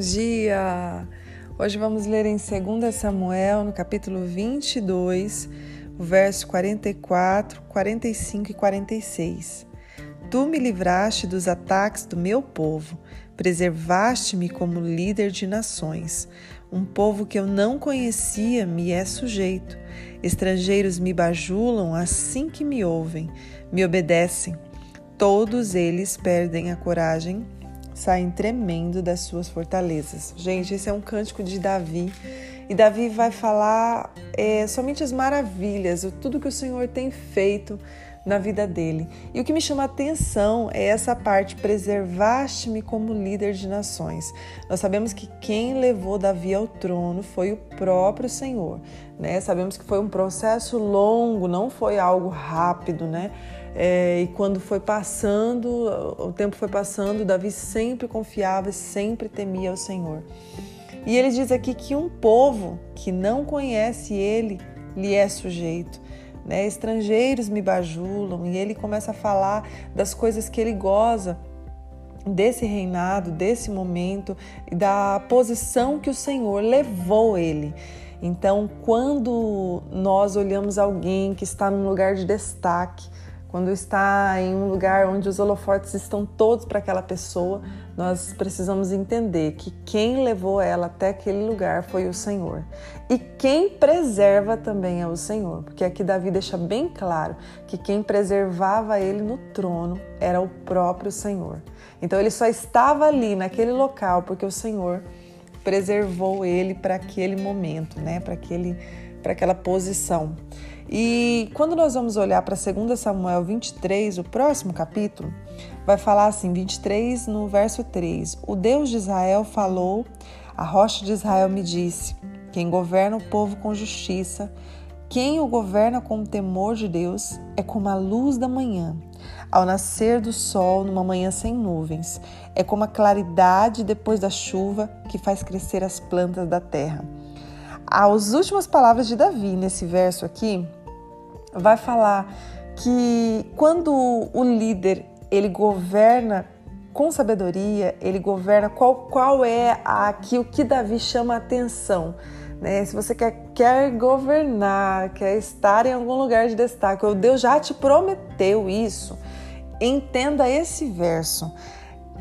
dia! Hoje vamos ler em 2 Samuel, no capítulo 22, o verso 44, 45 e 46. Tu me livraste dos ataques do meu povo, preservaste-me como líder de nações. Um povo que eu não conhecia me é sujeito. Estrangeiros me bajulam assim que me ouvem, me obedecem. Todos eles perdem a coragem saem tremendo das suas fortalezas. Gente, esse é um cântico de Davi. E Davi vai falar é, somente as maravilhas, tudo que o Senhor tem feito na vida dele. E o que me chama a atenção é essa parte: preservaste-me como líder de nações. Nós sabemos que quem levou Davi ao trono foi o próprio Senhor, né? Sabemos que foi um processo longo, não foi algo rápido, né? É, e quando foi passando, o tempo foi passando, Davi sempre confiava sempre temia o Senhor. E ele diz aqui que um povo que não conhece ele lhe é sujeito. Né? Estrangeiros me bajulam e ele começa a falar das coisas que ele goza desse reinado, desse momento da posição que o Senhor levou ele. Então, quando nós olhamos alguém que está num lugar de destaque, quando está em um lugar onde os holofotes estão todos para aquela pessoa, nós precisamos entender que quem levou ela até aquele lugar foi o Senhor. E quem preserva também é o Senhor, porque aqui Davi deixa bem claro que quem preservava ele no trono era o próprio Senhor. Então ele só estava ali naquele local porque o Senhor preservou ele para aquele momento, né? Para aquele para aquela posição. E quando nós vamos olhar para 2 Samuel 23, o próximo capítulo, vai falar assim, 23 no verso 3: O Deus de Israel falou, a rocha de Israel me disse: Quem governa o povo com justiça, quem o governa com o temor de Deus, é como a luz da manhã, ao nascer do sol numa manhã sem nuvens. É como a claridade depois da chuva que faz crescer as plantas da terra. As últimas palavras de Davi nesse verso aqui vai falar que quando o líder ele governa com sabedoria, ele governa qual, qual é aqui o que Davi chama a atenção. Né? Se você quer, quer governar, quer estar em algum lugar de destaque, ou Deus já te prometeu isso, entenda esse verso.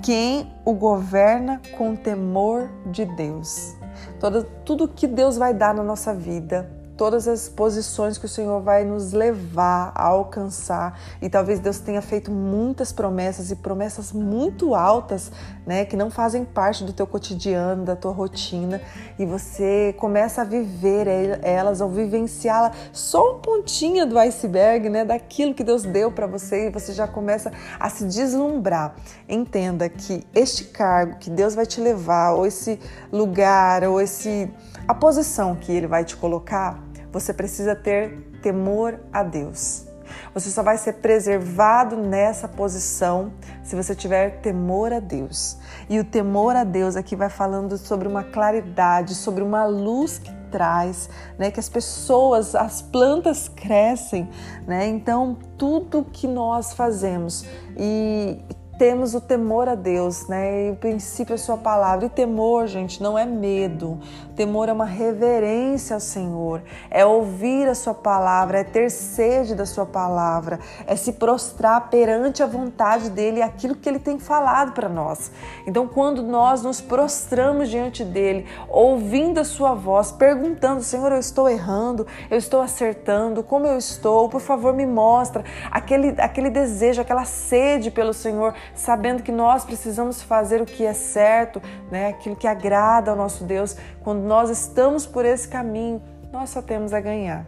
Quem o governa com temor de Deus. Todo, tudo que Deus vai dar na nossa vida, todas as posições que o Senhor vai nos levar a alcançar. E talvez Deus tenha feito muitas promessas e promessas muito altas, né, que não fazem parte do teu cotidiano, da tua rotina, e você começa a viver elas ou vivenciá-las só um pontinho do iceberg, né, daquilo que Deus deu para você e você já começa a se deslumbrar. Entenda que este cargo que Deus vai te levar, ou esse lugar, ou esse a posição que ele vai te colocar, você precisa ter temor a Deus. Você só vai ser preservado nessa posição se você tiver temor a Deus. E o temor a Deus aqui vai falando sobre uma claridade, sobre uma luz que traz, né, que as pessoas, as plantas crescem, né? Então, tudo que nós fazemos e temos o temor a Deus, né? E o princípio é sua palavra. E temor, gente, não é medo. Temor é uma reverência ao Senhor, é ouvir a sua palavra, é ter sede da sua palavra, é se prostrar perante a vontade dele, aquilo que ele tem falado para nós. Então, quando nós nos prostramos diante dele, ouvindo a sua voz, perguntando: Senhor, eu estou errando, eu estou acertando, como eu estou? Por favor, me mostra aquele aquele desejo, aquela sede pelo Senhor sabendo que nós precisamos fazer o que é certo, né? aquilo que agrada ao nosso Deus. Quando nós estamos por esse caminho, nós só temos a ganhar.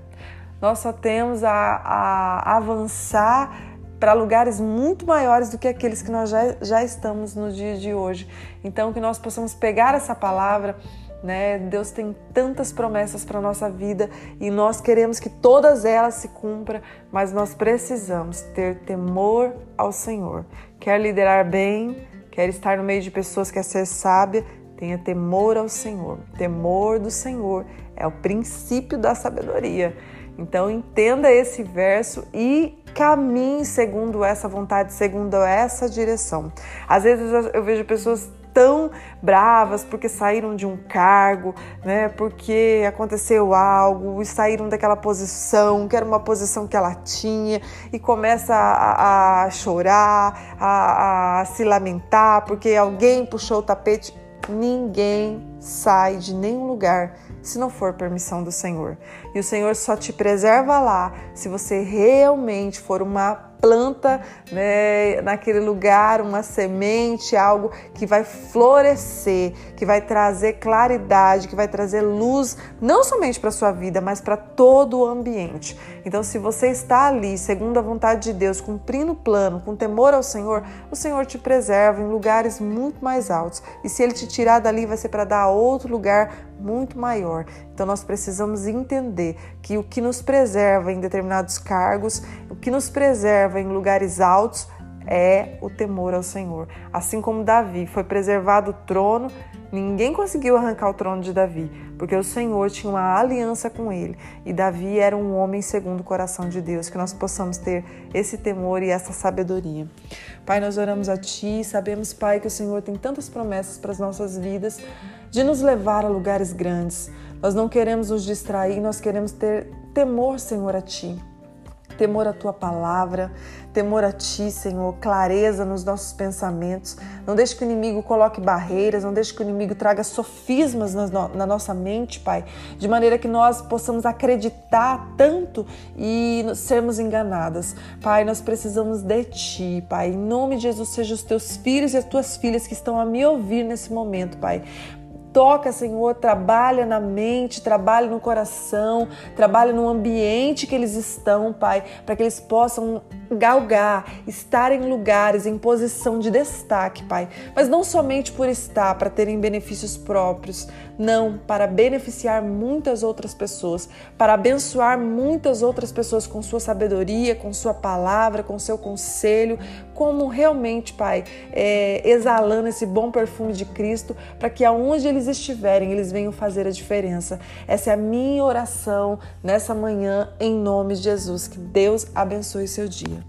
Nós só temos a, a avançar para lugares muito maiores do que aqueles que nós já, já estamos no dia de hoje. Então, que nós possamos pegar essa palavra né? Deus tem tantas promessas para nossa vida e nós queremos que todas elas se cumpram, mas nós precisamos ter temor ao Senhor. Quer liderar bem, quer estar no meio de pessoas, quer ser sábia, tenha temor ao Senhor. Temor do Senhor é o princípio da sabedoria. Então entenda esse verso e caminhe segundo essa vontade, segundo essa direção. Às vezes eu vejo pessoas tão bravas porque saíram de um cargo, né? Porque aconteceu algo e saíram daquela posição, que era uma posição que ela tinha, e começa a, a chorar, a, a se lamentar porque alguém puxou o tapete. Ninguém sai de nenhum lugar se não for permissão do Senhor. E o Senhor só te preserva lá se você realmente for uma planta né, naquele lugar, uma semente, algo que vai florescer, que vai trazer claridade, que vai trazer luz, não somente para a sua vida, mas para todo o ambiente. Então, se você está ali, segundo a vontade de Deus, cumprindo o plano, com temor ao Senhor, o Senhor te preserva em lugares muito mais altos. E se Ele te tirar dali, vai ser para dar a outro lugar muito maior. Então nós precisamos entender que o que nos preserva em determinados cargos, o que nos preserva em lugares altos é o temor ao Senhor. Assim como Davi foi preservado o trono, ninguém conseguiu arrancar o trono de Davi, porque o Senhor tinha uma aliança com ele e Davi era um homem segundo o coração de Deus. Que nós possamos ter esse temor e essa sabedoria. Pai, nós oramos a Ti, sabemos, Pai, que o Senhor tem tantas promessas para as nossas vidas de nos levar a lugares grandes. Nós não queremos nos distrair, nós queremos ter temor, Senhor, a Ti temor à tua palavra, temor a ti, Senhor, clareza nos nossos pensamentos. Não deixe que o inimigo coloque barreiras, não deixe que o inimigo traga sofismas na, na nossa mente, Pai, de maneira que nós possamos acreditar tanto e sermos enganadas. Pai, nós precisamos de ti, Pai. Em nome de Jesus, seja os teus filhos e as tuas filhas que estão a me ouvir nesse momento, Pai. Toca, Senhor, trabalha na mente, trabalha no coração, trabalha no ambiente que eles estão, Pai, para que eles possam galgar, estar em lugares, em posição de destaque, Pai. Mas não somente por estar, para terem benefícios próprios, não, para beneficiar muitas outras pessoas, para abençoar muitas outras pessoas com sua sabedoria, com sua palavra, com seu conselho, como realmente, Pai, é, exalando esse bom perfume de Cristo, para que aonde eles estiverem, eles venham fazer a diferença. Essa é a minha oração nessa manhã, em nome de Jesus. Que Deus abençoe seu dia.